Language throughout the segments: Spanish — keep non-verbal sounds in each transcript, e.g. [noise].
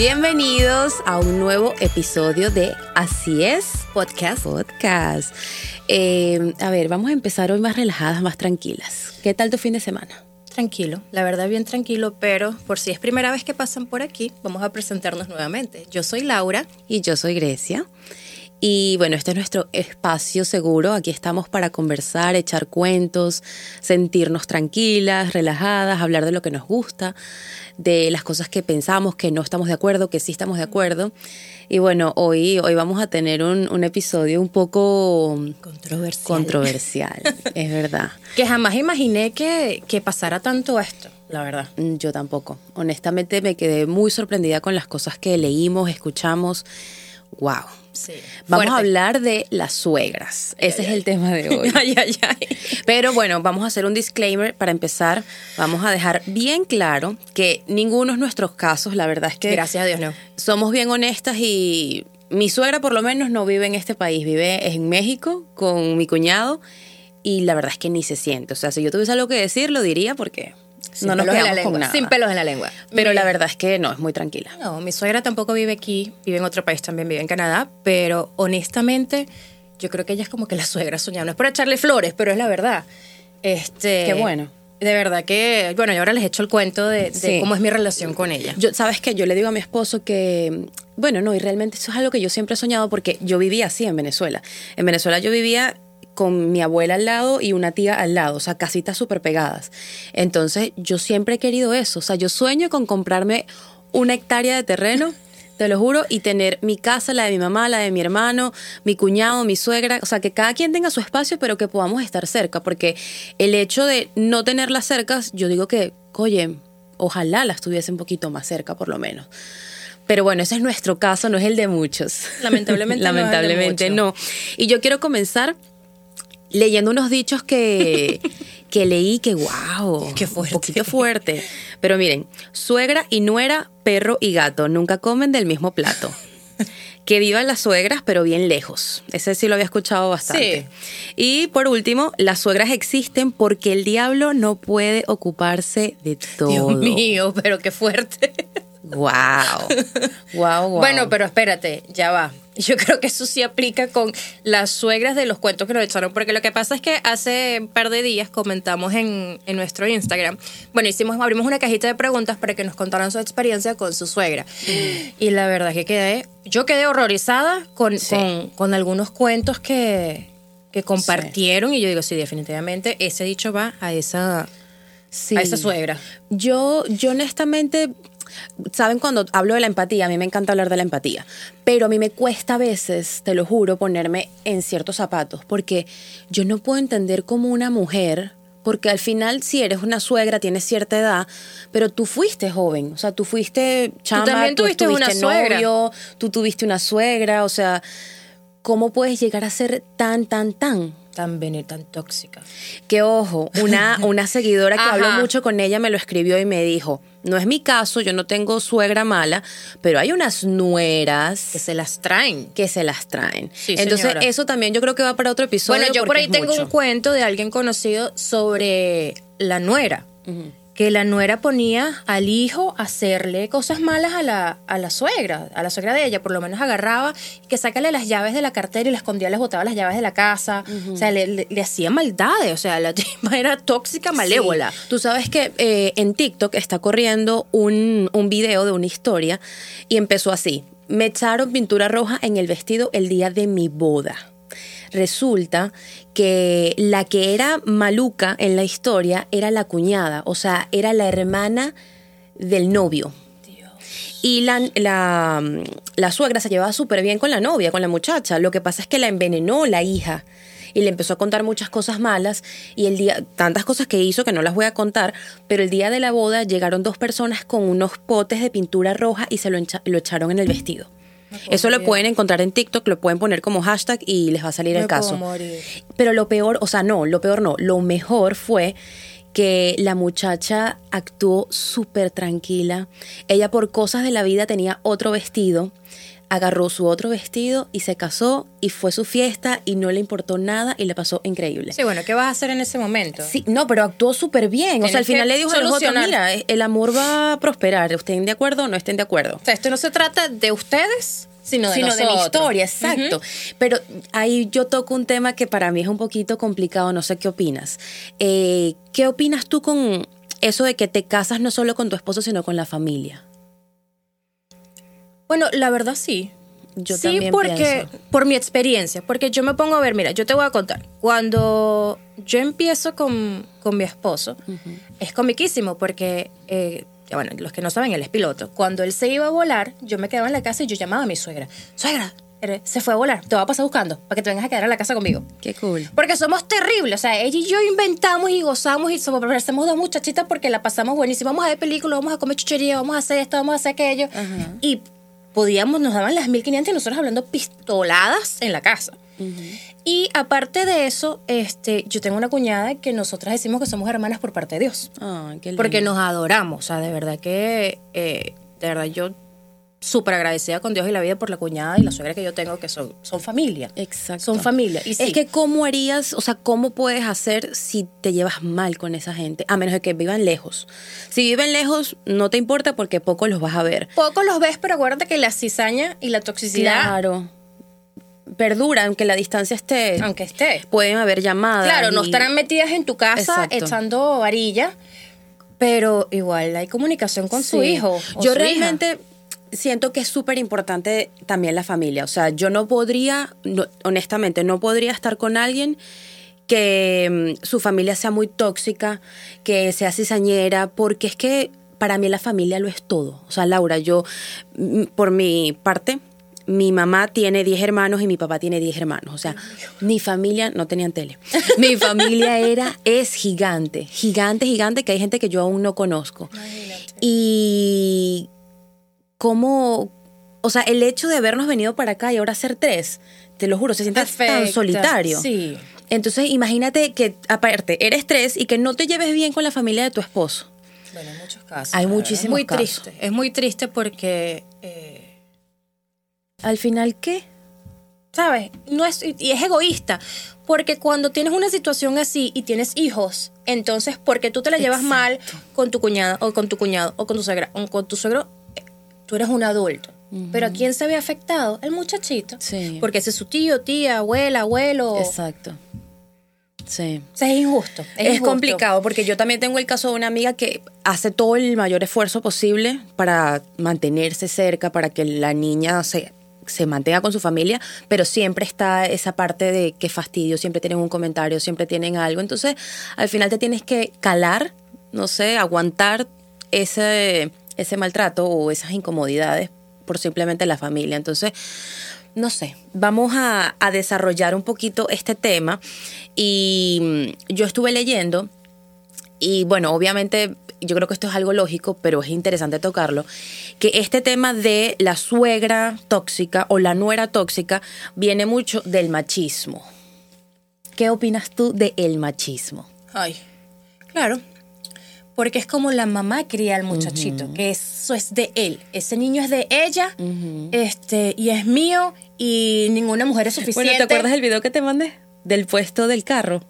Bienvenidos a un nuevo episodio de Así es Podcast. Podcast. Eh, a ver, vamos a empezar hoy más relajadas, más tranquilas. ¿Qué tal tu fin de semana? Tranquilo, la verdad bien tranquilo, pero por si es primera vez que pasan por aquí, vamos a presentarnos nuevamente. Yo soy Laura. Y yo soy Grecia. Y bueno, este es nuestro espacio seguro. Aquí estamos para conversar, echar cuentos, sentirnos tranquilas, relajadas, hablar de lo que nos gusta, de las cosas que pensamos, que no estamos de acuerdo, que sí estamos de acuerdo. Y bueno, hoy, hoy vamos a tener un, episodio un poco controversial. Controversial, es verdad. [laughs] Que jamás imaginé que, que pasara tanto esto la verdad. Mm, yo tampoco. Honestamente me quedé muy sorprendida con las cosas que leímos, escuchamos. ¡Wow! Vamos a hablar de las suegras. Ese es el tema de [laughs] hoy. Pero bueno, vamos a hacer un disclaimer para empezar. Vamos a dejar bien claro que ninguno de nuestros casos, la verdad es que. Gracias a Dios, no. Somos bien honestas y mi suegra, por lo menos, no vive en este país. Vive en México con mi cuñado y la verdad es que ni se siente. O sea, si yo tuviese algo que decir, lo diría porque no nos quedamos con nada. Sin pelos en la lengua. Pero la verdad es que no, es muy tranquila. No, mi suegra tampoco vive aquí, vive en otro país también, vive en Canadá, pero honestamente yo creo que ella es como que la suegra soñada. No es por echarle flores, pero es la verdad. Este, Qué bueno. De verdad que, bueno, y ahora les echo el cuento de, cómo es mi relación con ella. Yo, ¿Sabes qué? Yo le digo a mi esposo que, bueno, no, y realmente eso es algo que yo siempre he soñado porque yo vivía así en Venezuela. En Venezuela yo vivía con mi abuela al lado y una tía al lado, o sea, casitas súper pegadas. Entonces, yo siempre he querido eso, o sea, yo sueño con comprarme una hectárea de terreno, [laughs] te lo juro, y tener mi casa, la de mi mamá, la de mi hermano, mi cuñado, mi suegra, o sea, que cada quien tenga su espacio, pero que podamos estar cerca, porque el hecho de no tenerlas cerca, yo digo que, oye, ojalá las tuviese un poquito más cerca, por lo menos. Pero bueno, ese es nuestro caso, no es el de muchos. Lamentablemente, [laughs] Lamentablemente no. Y yo quiero comenzar leyendo unos dichos que, [laughs] que leí que, wow, Qué fuerte. un poquito fuerte. Pero miren, suegra y nuera, perro y gato, nunca comen del mismo plato. que vivan las suegras, pero bien lejos. Ese sí lo había escuchado bastante. Y por último, las suegras existen porque el diablo no puede ocuparse de todo. Dios mío, pero qué fuerte. Wow. wow, wow. Bueno, pero espérate, ya va. [laughs] Yo creo que eso sí aplica con las suegras de los cuentos que nos echaron, porque lo que pasa es que hace un par de días comentamos en, nuestro Instagram, bueno, hicimos, abrimos una cajita de preguntas para que nos contaran su experiencia con su suegra. Y la verdad es que quedé, yo quedé horrorizada con, con, algunos cuentos que, que compartieron y yo digo, sí, definitivamente ese dicho va a esa, a esa suegra. Yo, yo honestamente saben cuando hablo de la empatía, a mí me encanta hablar de la empatía, pero a mí me cuesta a veces, te lo juro, ponerme en ciertos zapatos, porque yo no puedo entender cómo una mujer, porque al final si eres una suegra, tienes cierta edad, pero tú fuiste joven, o sea, tú fuiste chama, tú también tuviste una novio, tú tuviste una suegra, o sea, ¿cómo puedes llegar a ser tan, tan, tan? Tan tan tóxica. Que ojo, una, [laughs] una seguidora que habló mucho con ella me lo escribió y me dijo, no es mi caso, yo no tengo suegra mala, pero hay unas nueras que se las traen. Que se las traen. Entonces, eso también yo creo que va para otro episodio. Bueno, yo por ahí tengo un cuento de alguien conocido sobre la nuera que la nuera ponía al hijo a hacerle cosas malas a la, a la suegra, a la suegra de ella, por lo menos agarraba, que sácale las llaves de la cartera y la escondía, les botaba las llaves de la casa, o sea, le, hacía maldades, o sea, la [laughs] tipa era tóxica, malévola. Tú sabes que eh, en TikTok está corriendo un, un video de una historia y empezó así, me echaron pintura roja en el vestido el día de mi boda resulta que la que era maluca en la historia era la cuñada, o sea, era la hermana del novio. Y la, la, suegra se llevaba súper bien con la novia, con la muchacha. Lo que pasa es que la envenenó la hija y le empezó a contar muchas cosas malas y el día, tantas cosas que hizo que no las voy a contar, pero el día de la boda llegaron dos personas con unos potes de pintura roja y se lo echaron en el vestido. Eso lo pueden encontrar en TikTok, lo pueden poner como hashtag y les va a salir el caso. Pero lo peor, o sea, no, lo peor no, lo mejor fue que la muchacha actuó súper tranquila. Ella por cosas de la vida tenía otro vestido. Agarró su otro vestido y se casó y fue su fiesta y no le importó nada y le pasó increíble. Sí, bueno, ¿qué vas a hacer en ese momento? Sí, no, pero actuó súper bien. o sea, al final le dijo a los otros, mira, el amor va a prosperar. ¿Estén de acuerdo o no estén de acuerdo? O sea, esto no se trata de ustedes, sino de sino de nosotros. historia, exacto. Pero ahí yo toco un tema que para mí es un poquito complicado, no sé qué opinas. Eh, ¿Qué opinas tú con eso de que te casas no solo con tu esposo, sino con la familia? Bueno, la verdad sí. Yo sí, también porque pienso. por mi experiencia, porque yo me pongo a ver, mira, yo te voy a contar, cuando yo empiezo con, con mi esposo, es comiquísimo porque, eh, bueno, los que no saben, él es piloto. Cuando él se iba a volar, yo me quedaba en la casa y yo llamaba a mi suegra, suegra, se fue a volar, te va a pasar buscando para que te vengas a quedar a la casa conmigo. Qué cool. Porque somos terribles. O sea, ella y yo inventamos y gozamos y somos, parecemos dos muchachitas porque la pasamos buenísimo. Vamos a ver películas, vamos a comer chuchería, vamos a hacer esto, vamos a hacer aquello. Y podíamos, nos daban las 1500 y nosotros hablando pistoladas en la casa. Y aparte de eso, este, yo tengo una cuñada que nosotras decimos que somos hermanas por parte de Dios. Ay, qué lindo. Porque nos adoramos. O sea, de verdad que, eh, de verdad, yo súper agradecida con Dios y la vida por la cuñada y la suegra que yo tengo, que son, son familia. Exacto. Son familia. Y sí. Es que cómo harías, o sea, cómo puedes hacer si te llevas mal con esa gente, a menos de que vivan lejos. Si viven lejos, no te importa porque poco los vas a ver. Poco los ves, pero acuérdate que la cizaña y la toxicidad, Claro. Perdura, aunque la distancia esté. aunque esté. Pueden haber llamadas. Claro, no estarán metidas en tu casa Exacto. echando varilla, pero igual hay comunicación con su hijo. o Yo su hija. Siento que es súper importante también la familia. O sea, yo no podría, no- honestamente, no podría estar con alguien que mm, su familia sea muy tóxica, que sea cizañera, porque es que para mí la familia lo es todo. O sea, Laura, yo, mm, por mi parte, mi mamá tiene 10 hermanos y mi papá tiene 10 hermanos. O sea, mi familia, no tenían tele. Mi [laughs] familia era, es gigante, gigante, gigante, que hay gente que yo aún no conozco. Y cómo, o sea, el hecho de habernos venido para acá y ahora ser tres, te lo juro, se siente tan solitario. sí. Entonces, imagínate que, aparte, eres tres y que no te lleves bien con la familia de tu esposo. Bueno, en muchos casos. Hay muchísimos Es muy casos. triste. Es muy triste porque, eh, Al final, ¿qué? ¿sabes? No es, y es egoísta. Porque cuando tienes una situación así y tienes hijos, entonces, porque tú te la llevas mal con tu cuñada o con tu cuñado o con tu suegra o con tu suegro, tú eres un adulto. Pero ¿a quién se ve afectado? El muchachito. Sí. Porque ese es su tío, tía, abuela, abuelo. Exacto. Sí. O sea, es injusto. Es, Es, injusto. complicado porque yo también tengo el caso de una amiga que hace todo el mayor esfuerzo posible para mantenerse cerca, para que la niña se, se mantenga con su familia, pero siempre está esa parte de que fastidio, siempre tienen un comentario, siempre tienen algo. Entonces, al final te tienes que calar, no sé, aguantar ese, ese maltrato o esas incomodidades por simplemente la familia. Entonces, no sé, vamos a, desarrollar un poquito este tema y mm, yo estuve leyendo y bueno, obviamente yo creo que esto es algo lógico, pero es interesante tocarlo, que este tema de la suegra tóxica o la nuera tóxica viene mucho del machismo. ¿Qué opinas tú del el machismo? Ay, claro. Porque es como la mamá cría al muchachito, que eso es de él. Ese niño es de ella, este, y es mío, y ninguna mujer es suficiente. Bueno, ¿te acuerdas del video que te mandé? Del puesto del carro.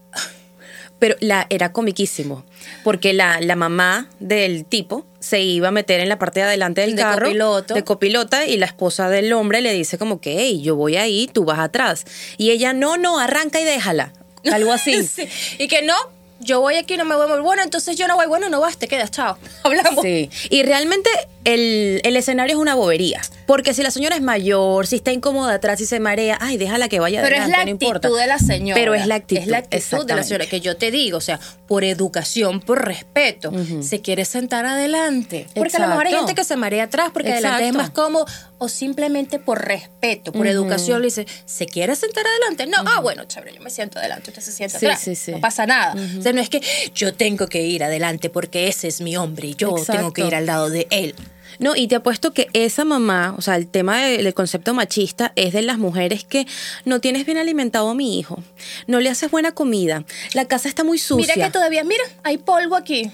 Pero la, era comiquísimo, porque la, la mamá del tipo se iba a meter en la parte de adelante del De carro copiloto. de copilota y la esposa del hombre le dice como que, hey, yo voy ahí, tú vas atrás. Y ella, no, no, arranca y déjala. Algo así. [laughs] Sí. Y que no, yo voy aquí, no me voy muy bueno, entonces yo no voy, bueno, no vas, te quedas, chao. [laughs] Hablamos. Sí. Y realmente el, el escenario es una bobería. Porque si la señora es mayor, si está incómoda atrás y se marea, ay, déjala que vaya Pero es la no actitud importa. de la señora. Pero es la actitud. Es la actitud de la señora que yo te digo, o sea, por educación, por respeto, se quiere sentar adelante. Porque a lo mejor hay Exacto. gente que se marea atrás porque adelante es Exacto. más cómodo o simplemente por respeto, por educación, le dice, ¿se quiere sentar adelante? No, ah, bueno, chévere, yo me siento adelante, usted se sienta Sí, atrás. sí, sí. No pasa nada. O sea, no es que yo tengo que ir adelante porque ese es mi hombre y yo Exacto. tengo que ir al lado de él. No, y te apuesto que esa mamá, o sea, el tema de- del concepto machista es de las mujeres que no tienes bien alimentado a mi hijo, no le haces buena comida, la casa está muy sucia. Mira que todavía, mira, hay polvo aquí.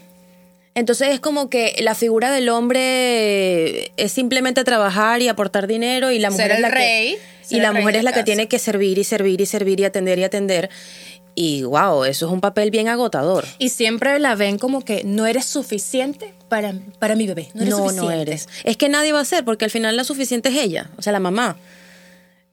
Entonces es como que la figura del hombre es simplemente trabajar y aportar dinero y la mujer Ser es el la rey, que ser y la mujer es la que tiene que servir y servir y servir y atender y atender y wow, eso es un papel bien agotador. Y siempre la ven como que no eres suficiente para, para mi bebé. No eres no, no suficiente. eres. Es que nadie va a ser porque al final la suficiente es ella, o sea, la mamá.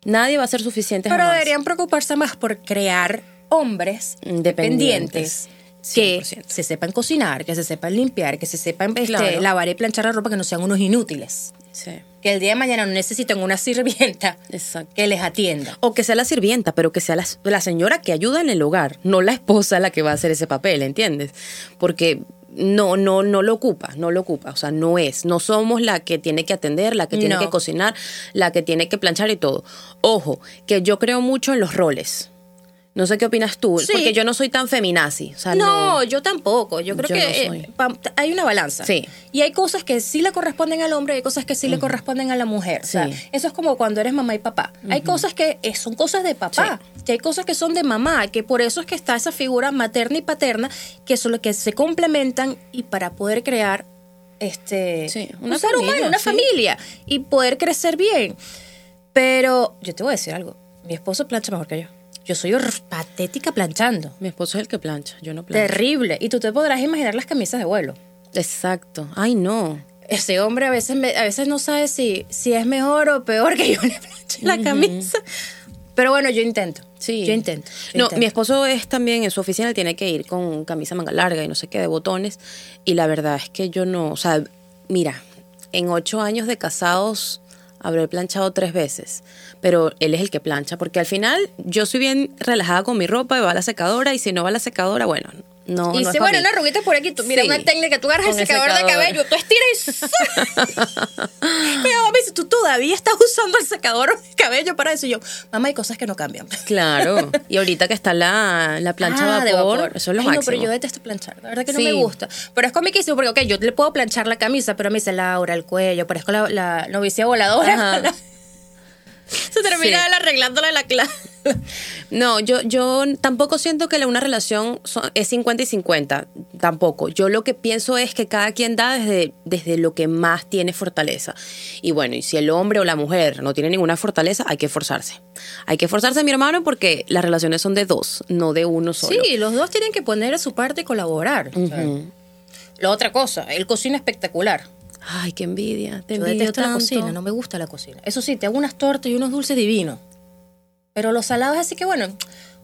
Nadie va a ser suficiente Pero jamás. deberían preocuparse más por crear hombres Independientes. que 100%. se sepan cocinar, que se sepan limpiar, que se sepan este, lavar y planchar la ropa, que no sean unos inútiles. Sí, Que el día de mañana no necesiten una sirvienta exacto. que les atienda. O que sea la sirvienta, pero que sea la, la señora que ayuda en el hogar, no la esposa la que va a hacer ese papel, ¿entiendes? Porque no, no, no lo ocupa, no lo ocupa, o sea, no es, no somos la que tiene que atender, la que tiene No. que cocinar, la que tiene que planchar y todo. Ojo, que yo creo mucho en los roles. No sé qué opinas tú, Sí. porque yo no soy tan feminazi, o sea, no, no. yo tampoco. Yo creo Yo que no eh, pa- hay una balanza. Sí. Y hay cosas que sí le corresponden al hombre y hay cosas que sí le corresponden a la mujer. O sea, Sí. eso es como cuando eres mamá y papá. Hay cosas que eh, son cosas de papá. Y hay cosas que son de mamá, que por eso es que está esa figura materna y paterna, que son lo que se complementan y para poder crear este Sí, un ser humano, una sí. familia y poder crecer bien. Pero yo te voy a decir algo. Mi esposo plancha mejor que yo. Yo soy patética planchando. Mi esposo es el que plancha, yo no plancho. Terrible. Y tú te podrás imaginar las camisas de vuelo. Exacto. Ay, no. Ese hombre a veces, me- a veces no sabe si, si es mejor o peor que yo le planche la camisa. Pero bueno, yo intento. Sí. Yo intento. yo No, intento. mi esposo es también en su oficina, tiene que ir con camisa manga larga y no sé qué, de botones. Y la verdad es que yo no, o sea, mira, en ocho años de casados habré planchado tres veces, pero él es el que plancha, porque al final yo soy bien relajada con mi ropa y va a la secadora y si no va a la secadora, bueno, no. Y no si, bueno, una arruguita por aquí, tú, mira, Sí. una técnica, tú agarras el secador de cabello, tú estiras y... Mi mamá [laughs] me dice, tú todavía estás usando el secador de cabello para eso. Y yo, mamá, hay cosas que no cambian. [laughs] Claro, y ahorita que está la, la plancha Ah, de vapor, eso es lo Ay, máximo. No, pero yo detesto planchar. La verdad que no Sí. me gusta. Pero es comiquísimo porque, ok, yo le puedo planchar la camisa, pero me dice Laura, el cuello, parezco la, la novicia voladora. [laughs] Se termina Sí. él arreglándole la clase. [laughs] No, yo, yo tampoco siento que la- una relación son- es 50 y 50, tampoco. Yo lo que pienso es que cada quien da desde, desde lo que más tiene fortaleza. Y bueno, y si el hombre o la mujer no tiene ninguna fortaleza, hay que esforzarse. Hay que esforzarse, mi hermano, porque las relaciones son de dos, no de uno solo. Sí, los dos tienen que poner a su parte y colaborar. La otra cosa, él cocina espectacular. Ay, qué envidia. Te Yo envidio detesto la cocina, no me gusta la cocina. Eso sí, te hago unas tortas y unos dulces divinos. Pero los salados, así que bueno,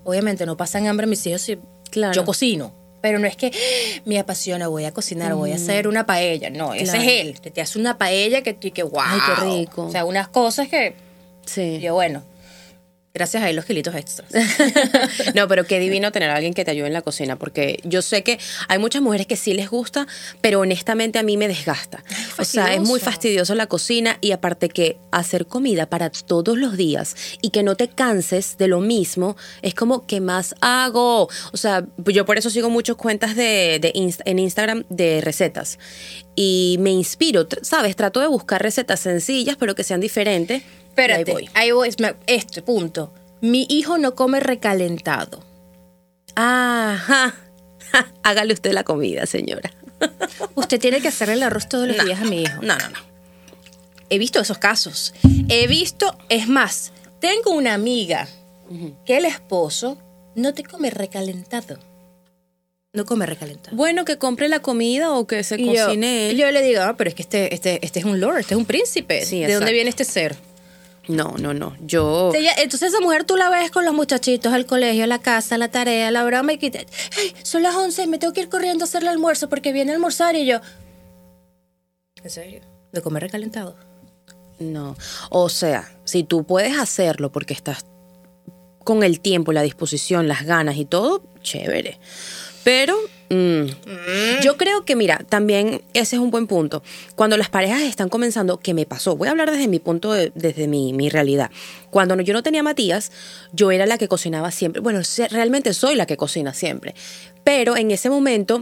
obviamente no pasan hambre mis hijos si Claro. yo cocino. Pero no es que "Ah, me apasiona, voy a cocinar, voy a hacer una paella. No, ese Claro. es él. Te, te hace una paella que tú y que wow. Ay, qué rico. O sea, unas cosas que Sí. yo, bueno, gracias a él los kilitos extras. [laughs] no, pero qué divino tener a alguien que te ayude en la cocina, porque yo sé que hay muchas mujeres que sí les gusta, pero honestamente a mí me desgasta. o sea, es muy fastidioso. la cocina y aparte que hacer comida para todos los días y que no te canses de lo mismo, es como, ¿qué más hago? O sea, yo por eso sigo muchas cuentas de, de Inst- en Instagram de recetas y me inspiro, ¿sabes? Trato de buscar recetas sencillas, pero que sean diferentes. Y ahí Espérate, voy. ahí voy. Este punto. Mi hijo no come recalentado. Ajá. [laughs] Hágale usted la comida, señora. [laughs] Usted tiene que hacerle el arroz todos los No. días a mi hijo. No, no, no. He visto esos casos. He visto, es más, tengo una amiga que el esposo no te come recalentado. No come recalentado. Bueno, que compre la comida o que se Y yo, cocine él. yo le digo, ah, pero es que este, este, este es un lord, este es un príncipe. Sí, ¿De exacto. dónde viene este ser? No, no, no. Yo. Ella- Entonces esa mujer tú la ves con los muchachitos al colegio, a la casa, la tarea, la broma y que "Ay, son las 11, me tengo que ir corriendo a hacer el almuerzo porque viene a almorzar y yo... ¿En serio? ¿De comer recalentado? No. O sea, si tú puedes hacerlo porque estás con el tiempo, la disposición, las ganas y todo, chévere. Pero mm, yo creo que, mira, también ese es un buen punto. Cuando las parejas están comenzando, que me pasó, voy a hablar desde mi punto, de- desde mi, mi realidad. Cuando yo no tenía Matías, yo era la que cocinaba siempre. Bueno, realmente soy la que cocina siempre. Pero en ese momento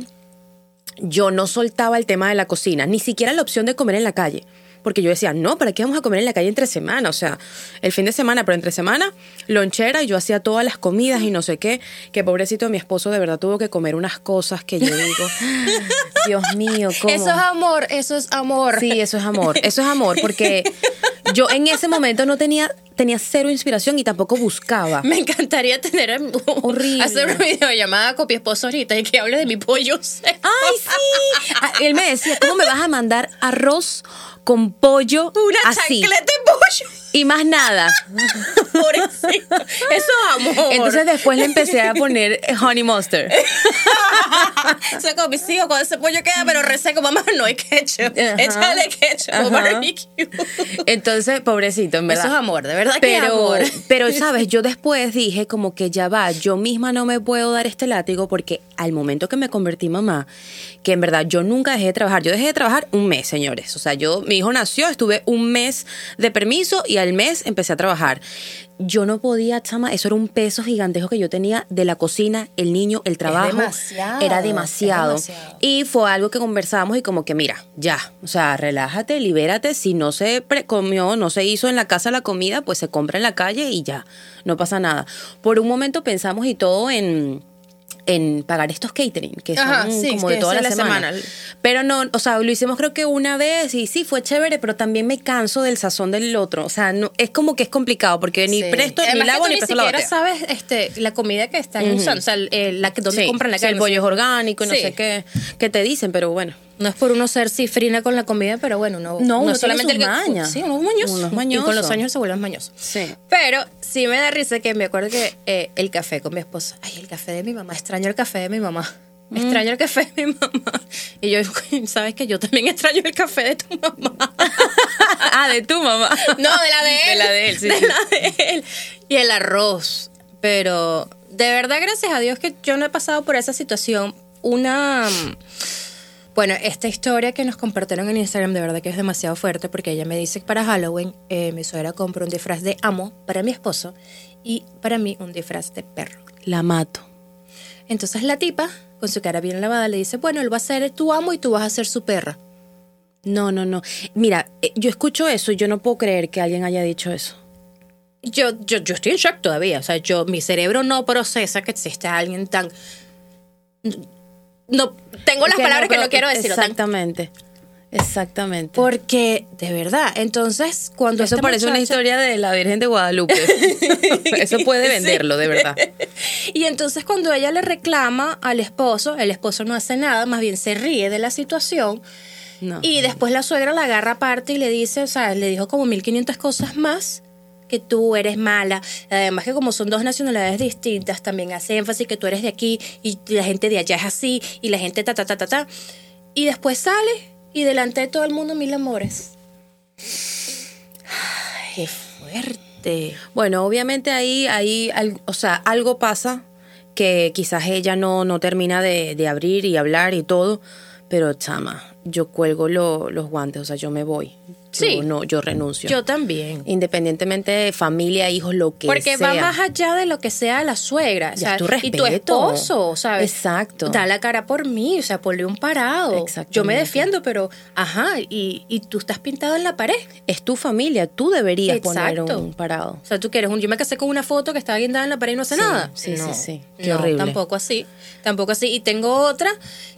yo no soltaba el tema de la cocina, ni siquiera la opción de comer en la calle. Porque yo decía, no, ¿para qué vamos a comer en la calle entre semana? O sea, el fin de semana, pero entre semana, lonchera y yo hacía todas las comidas y no sé qué, que pobrecito mi esposo de verdad tuvo que comer unas cosas que yo digo, [laughs] Dios mío, ¿cómo? Eso es amor, eso es amor. Sí, eso es amor, eso es amor, porque [laughs] yo en ese momento no tenía, tenía cero inspiración y tampoco buscaba. Me encantaría tener Horrible. hacer una videollamada con mi esposo ahorita y que hable de mi pollo seco. ¡Ay, sí! Ah, Él me decía, ¿cómo me vas a mandar arroz con pollo Una así? chancleta de pollo. Y más nada. Pobrecito. Eso es amor. Entonces después le empecé a poner honey mustard. o sea, con mis hijos, cuando ese pollo queda pero reseco, mamá, no hay ketchup. Ajá. Échale ketchup, Ajá. barbecue. Entonces, pobrecito, en verdad. Eso es amor, de verdad que Pero, es amor. pero, ¿sabes? Yo después dije como que ya va, yo misma no me puedo dar este látigo porque al momento que me convertí mamá, que en verdad yo nunca dejé de trabajar, yo dejé de trabajar un mes, señores. O sea, yo, mi hijo nació, estuve un mes de permiso y al mes empecé a trabajar. Yo no podía, chama, eso era un peso gigantesco que yo tenía de la cocina, el niño, el trabajo. demasiado, era demasiado. demasiado. Y fue algo que conversábamos y como que, mira, ya, o sea, relájate, libérate. Si no se pre- comió, no se hizo en la casa la comida, pues se compra en la calle y ya, no pasa nada. Por un momento pensamos y todo en en pagar estos catering, que son Ajá, sí, como de toda la, la semana. semana. Pero no, o sea, lo hicimos creo que una vez y sí, fue chévere, pero también me canso del sazón del otro. O sea, no, es como que es complicado porque ni Sí. presto, ni Además que lavo, tú ni ni presto la siquiera sabes este, la comida que están usando, o sea, el- la que donde Sí, compran la calle. el pollo es orgánico y no sé qué, qué te dicen, pero bueno. No es por uno ser cifrina con la comida, pero bueno, no, No, uno tiene solamente el que- mañas. Sí, uno es mañoso. Uno es Y con los años se vuelve mañoso. Sí. Pero sí me da risa que me acuerdo que eh, el café con mi esposa. Ay, el café de mi mamá. Extraño el café de mi mamá. Mm. Extraño el café de mi mamá. Y yo, [laughs] ¿sabes que Yo también extraño el café de tu mamá. [laughs] ah, de tu mamá. No, de la de él. De la de él, sí, De la de él. Y el arroz. Pero de verdad, gracias a Dios que yo no he pasado por esa situación. Una. Bueno, esta historia que nos compartieron en Instagram de verdad que es demasiado fuerte porque ella me dice que para Halloween eh, mi suegra compró un disfraz de amo para mi esposo y para mí un disfraz de perro. La mato. Entonces la tipa, con su cara bien lavada, le dice, bueno, él va a ser tu amo y tú vas a ser su perra. No, no, no. Mira, eh, yo escucho eso y yo no puedo creer que alguien haya dicho eso. Yo, yo, yo estoy en shock todavía. O sea, yo, mi cerebro no procesa que exista alguien tan. No, tengo las Que palabras que pero- no quiero decir. Exactamente. Exactamente. Porque, de verdad, entonces, cuando eso parece una historia de la Virgen de Guadalupe. [laughs] eso puede venderlo, de verdad. Y entonces, cuando ella le reclama al esposo, el esposo no hace nada, más bien se ríe de la situación. No. Y después la suegra la agarra aparte y le dice, o sea, le dijo como 1500 cosas más que tú eres mala. Además que como son dos nacionalidades distintas, también hace énfasis que tú eres de aquí y la gente de allá es así y la gente ta ta ta ta ta. Y después sale y delante de todo el mundo mil amores. Ay, fuerte. Bueno, obviamente ahí, ahí o sea, algo pasa que quizás ella no, no termina de, de abrir y hablar y todo, pero chama, yo cuelgo lo- los guantes, o sea, yo me voy. Yo Sí. no, yo renuncio. Yo también. Independientemente de familia, hijos, lo que Porque sea. va más allá de lo que sea la suegra. Ya, o sea, tu y tu esposo, ¿sabes? Exacto. Da la cara por mí, o sea, ponle un parado. Yo me defiendo, pero, ajá, y, y tú estás pintado en la pared. Es tu familia, tú deberías poner Exacto. un parado. O sea, tú quieres un. Yo me casé con una foto que estaba guindada en la pared y no hace Sí, nada. sí, sí, No, sí. Qué no, horrible. Tampoco así. Tampoco así. Y tengo otra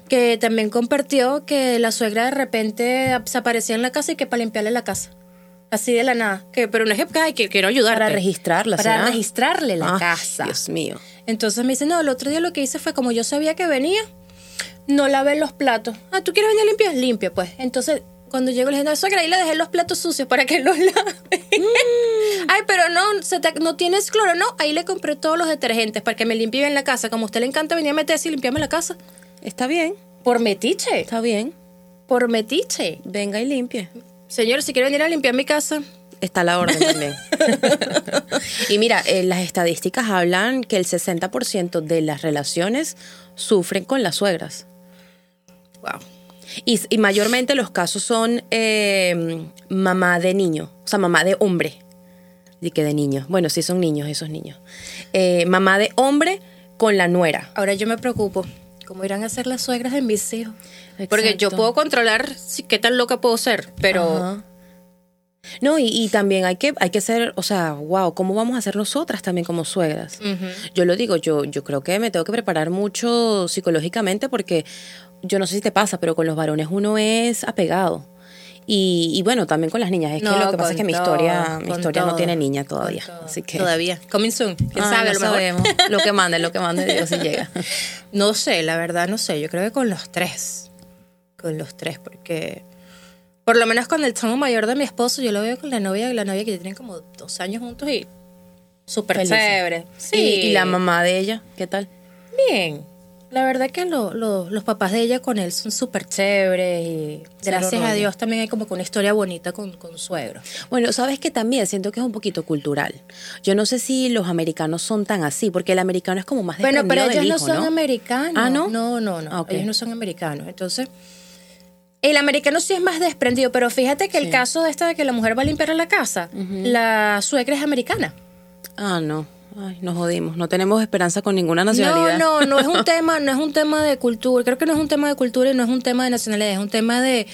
que también compartió que la suegra de repente se aparecía en la casa y que para la casa. Así de la nada. Que, pero no es que, ay, que quiero ayudarte. Para registrarla, Para ¿será? registrarle la Ay, casa. Dios mío. Entonces me dice, no, el otro día lo que hice fue como yo sabía que venía, no lavé los platos. Ah, ¿tú quieres venir a limpiar? Limpia, pues. Entonces, cuando llego le dije, no, suegra, ahí le dejé los platos sucios para que los [laughs] lave. Mm. Ay, pero no, se te- no tienes cloro. No, ahí le compré todos los detergentes para que me limpie bien la casa. Como a usted le encanta venir a meterse y limpiarme la casa. Está bien, Por metiche. está bien. Por metiche. Venga y limpie. Señor, si quiere venir a limpiar mi casa, Está la orden también. [laughs] y mira, eh, las estadísticas hablan que el 60% de las relaciones sufren con las suegras. wow. Y, y mayormente los casos son eh, mamá de niño, o sea, mamá de hombre. Y que de niño. Bueno, sí son niños esos niños. Eh, mamá de hombre con la nuera. Ahora yo me preocupo. ¿Cómo irán a ser las suegras de mis hijos? Porque yo puedo controlar si, qué tan loca puedo ser, pero Ajá. No, y, y también hay que, hay que ser, o sea, wow, ¿cómo vamos a ser nosotras también como suegras? Yo lo digo, yo, yo creo que me tengo que preparar mucho psicológicamente porque yo no sé si te pasa, pero con los varones uno es apegado. Y, y bueno, también con las niñas. Es No, que lo que pasa es que mi todo, historia, mi historia no tiene niña todavía. Así que. Todavía. Coming soon. ¿Quién Ah, sabe? no a lo sabemos. [laughs] Lo que mande, lo que mande Dios si [laughs] llega. No sé, la verdad no sé. Yo creo que con los tres. Con los tres, porque. Por lo menos con el chamo mayor de mi esposo, yo lo veo con la novia, la novia que ya tienen como dos años juntos y. Súper chévere. Sí. Y, y la mamá de ella, ¿qué tal? Bien. La verdad que lo- lo- los papás de ella con él son súper chéveres y gracias a. Dios también hay como que una historia bonita con, con suegros. Bueno, sabes que también siento que es un poquito cultural. Yo no sé si los americanos son tan así, porque el americano es como más Bueno, pero ellos no son americanos. Ah, ¿no? No, no, no. Ah, ok. Ellos no son americanos. Entonces, el americano sí es más desprendido, pero fíjate que el Sí. caso de esta de que la mujer va a limpiar la casa, la suegra es americana. Ah, no. Ay, nos jodimos. No tenemos esperanza con ninguna No, nacionalidad. no, no es un [laughs] tema, no es un tema de cultura. Creo que no es un tema de cultura y no es un tema de nacionalidad, es un tema de,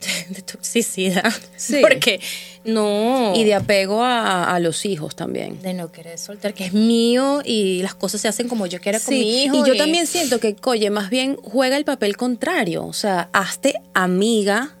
de, [laughs] de toxicidad. Sí. Porque no. Y de apego a, a los hijos también. de no querer soltar, que es mío y las cosas se hacen como yo quiera con Sí, mi hijo. y yo también siento que, oye, más bien juega el papel contrario. O sea, hazte amiga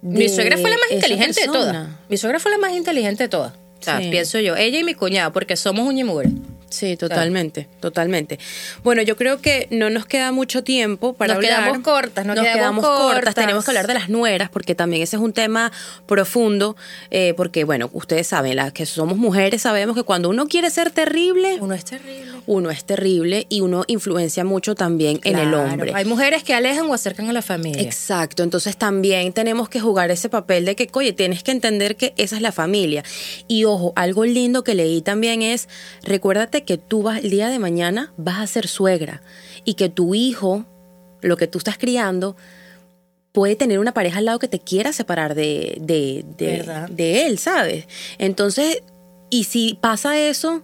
de Mi suegra fue la más inteligente de todas. Mi suegra fue la más inteligente de todas. O sea, Sí. pienso yo. Ella y mi cuñada, porque somos mugre. Sí, totalmente, totalmente. Bueno, yo creo que no nos queda mucho tiempo para Nos hablar. quedamos cortas, nos quedamos cortas. Tenemos que hablar de las nueras, porque también ese es un tema profundo, eh, porque, bueno, ustedes saben, las que somos mujeres sabemos que cuando uno quiere ser terrible, Uno es terrible. uno es terrible y uno influencia mucho también en el hombre. Hay mujeres que alejan o acercan a la familia. Exacto, entonces también tenemos que jugar ese papel de que, oye, tienes que entender que esa es la familia. Y ojo, algo lindo que leí también es, recuérdate que tú vas, el día de mañana vas a ser suegra y que tu hijo, lo que tú estás criando, puede tener una pareja al lado que te quiera separar de, de, de, de él, ¿sabes? Entonces, y si pasa eso,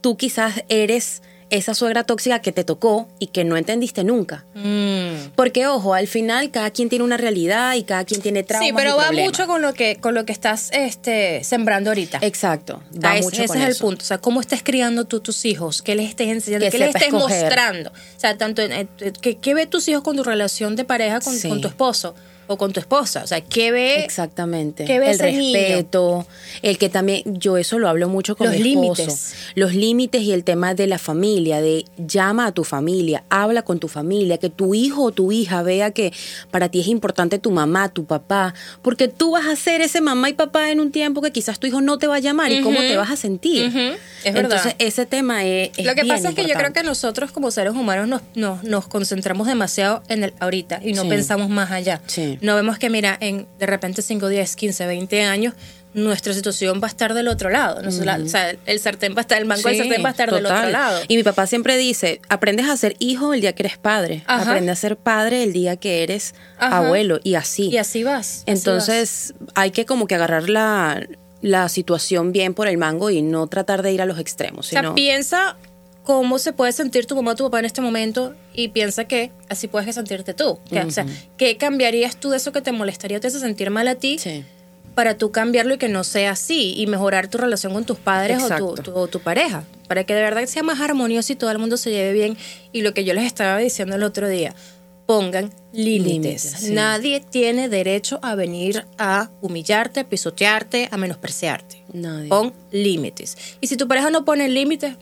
tú quizás eres esa suegra tóxica que te tocó y que no entendiste nunca. Mm. Porque, ojo, al final cada quien tiene una realidad y cada quien tiene traumas Sí, pero y va problemas. mucho con lo que con lo que estás este, sembrando ahorita. Exacto, va es- mucho ese con es el punto. O sea, cómo estás criando tú tus hijos, qué les estés enseñando, Que qué les estés escoger. mostrando. O sea, tanto en- ¿qué, qué ve tus hijos con tu relación de pareja con, Sí. con tu esposo o con tu esposa? O sea, ¿qué ve? Exactamente. ¿Qué ve el ese niño? respeto, el que también, yo eso lo hablo mucho con Los mi esposo. límites. Los límites y el tema de la familia, de llama a tu familia, habla con tu familia, que tu hijo o tu hija vea que para ti es importante tu mamá, tu papá, porque tú vas a ser ese mamá y papá en un tiempo que quizás tu hijo no te va a llamar y cómo te vas a sentir. Es verdad. Entonces, ese tema es, es Lo que bien pasa es que yo creo que nosotros como seres humanos nos, nos, nos concentramos demasiado en el ahorita y no Sí. pensamos más allá. Sí. No vemos que, mira, en de repente 5, 10, 15, 20 años, nuestra situación va a estar del otro lado. O sea, el sartén va a estar, el mango del Sí, sartén va a estar del otro lado. Y mi papá siempre dice, aprendes a ser hijo el día que eres padre, Ajá. aprende a ser padre el día que eres Ajá. abuelo y así. Y así vas. así vas. Entonces hay que como que agarrar la, la situación bien por el mango y no tratar de ir a los extremos. O sea, Sino, piensa cómo se puede sentir tu mamá o tu papá en este momento y piensa que así puedes sentirte tú. Que, O sea, ¿qué cambiarías tú de eso que te molestaría o te hace sentir mal a ti Sí. para tú cambiarlo y que no sea así y mejorar tu relación con tus padres o tu, tu- o tu pareja? Para que de verdad sea más armonioso y todo el mundo se lleve bien. Y lo que yo les estaba diciendo el otro día, pongan límites. Límites, sí. Nadie tiene derecho a venir a humillarte, a pisotearte, a menospreciarte. Nadie. Pon límites. Y si tu pareja no pone límites,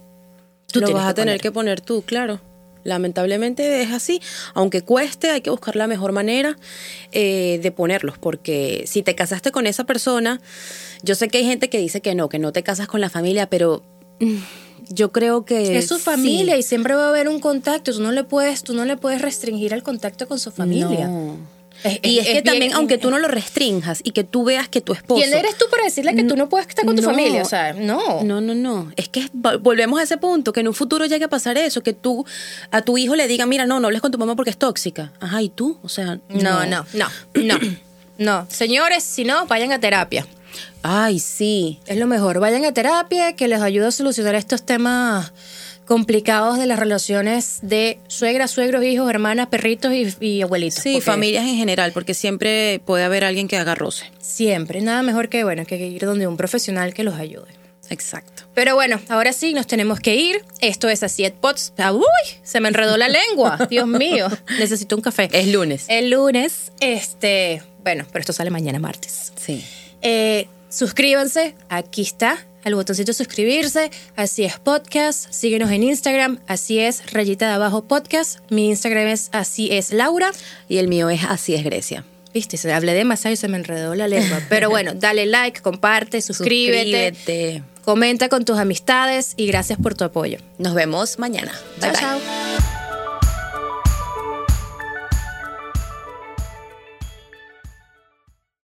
tú lo vas a tener poner. que poner tú, claro. Lamentablemente es así. Aunque cueste, hay que buscar la mejor manera eh, de ponerlos. Porque si te casaste con esa persona, yo sé que hay gente que dice que no, que no te casas con la familia, pero mm, yo creo que. Es su sí. familia y siempre va a haber un contacto. Tú no le puedes, tú no le puedes restringir el contacto con su familia. No. Es- y es, es que bien- también, aunque tú no lo restrinjas y que tú veas que tu esposo. ¿Quién eres tú para decirle que tú no puedes estar con tu No. familia? O sea, no. No, no, no. Es que vol- volvemos a ese punto, que en un futuro llegue a pasar eso, que tú a tu hijo le diga, mira, no, no hables con tu mamá porque es tóxica. Ajá, ¿y tú? O sea, No, no, no, no. No, señores, si no, vayan a terapia. Ay, sí. Es lo mejor. Vayan a terapia que les ayuda a solucionar estos temas complicados de las relaciones de suegras, suegros, hijos, hermanas, perritos y, y abuelitos. Sí, familias en general, porque siempre puede haber alguien que haga roce. Siempre, nada mejor que, bueno, que ir donde un profesional que los ayude. Exacto. Pero bueno, ahora sí, nos tenemos que ir. Esto es así, Pots. Ah, ¡Uy! Se me enredó la lengua. [laughs] Dios mío. Necesito un café. Es lunes. El lunes, este, bueno, pero esto sale mañana martes. Sí. Eh, suscríbanse, aquí está, el botoncito suscribirse, así es podcast, síguenos en Instagram, así es rayita de abajo podcast, mi Instagram es así es Laura, Y el mío es Así es Grecia. viste, se hablé demasiado y se me enredó la lengua, pero bueno, [laughs] dale like, comparte, suscríbete, Suscríbete. comenta con tus amistades y gracias por tu apoyo. Nos vemos mañana. Chao, bye. chao.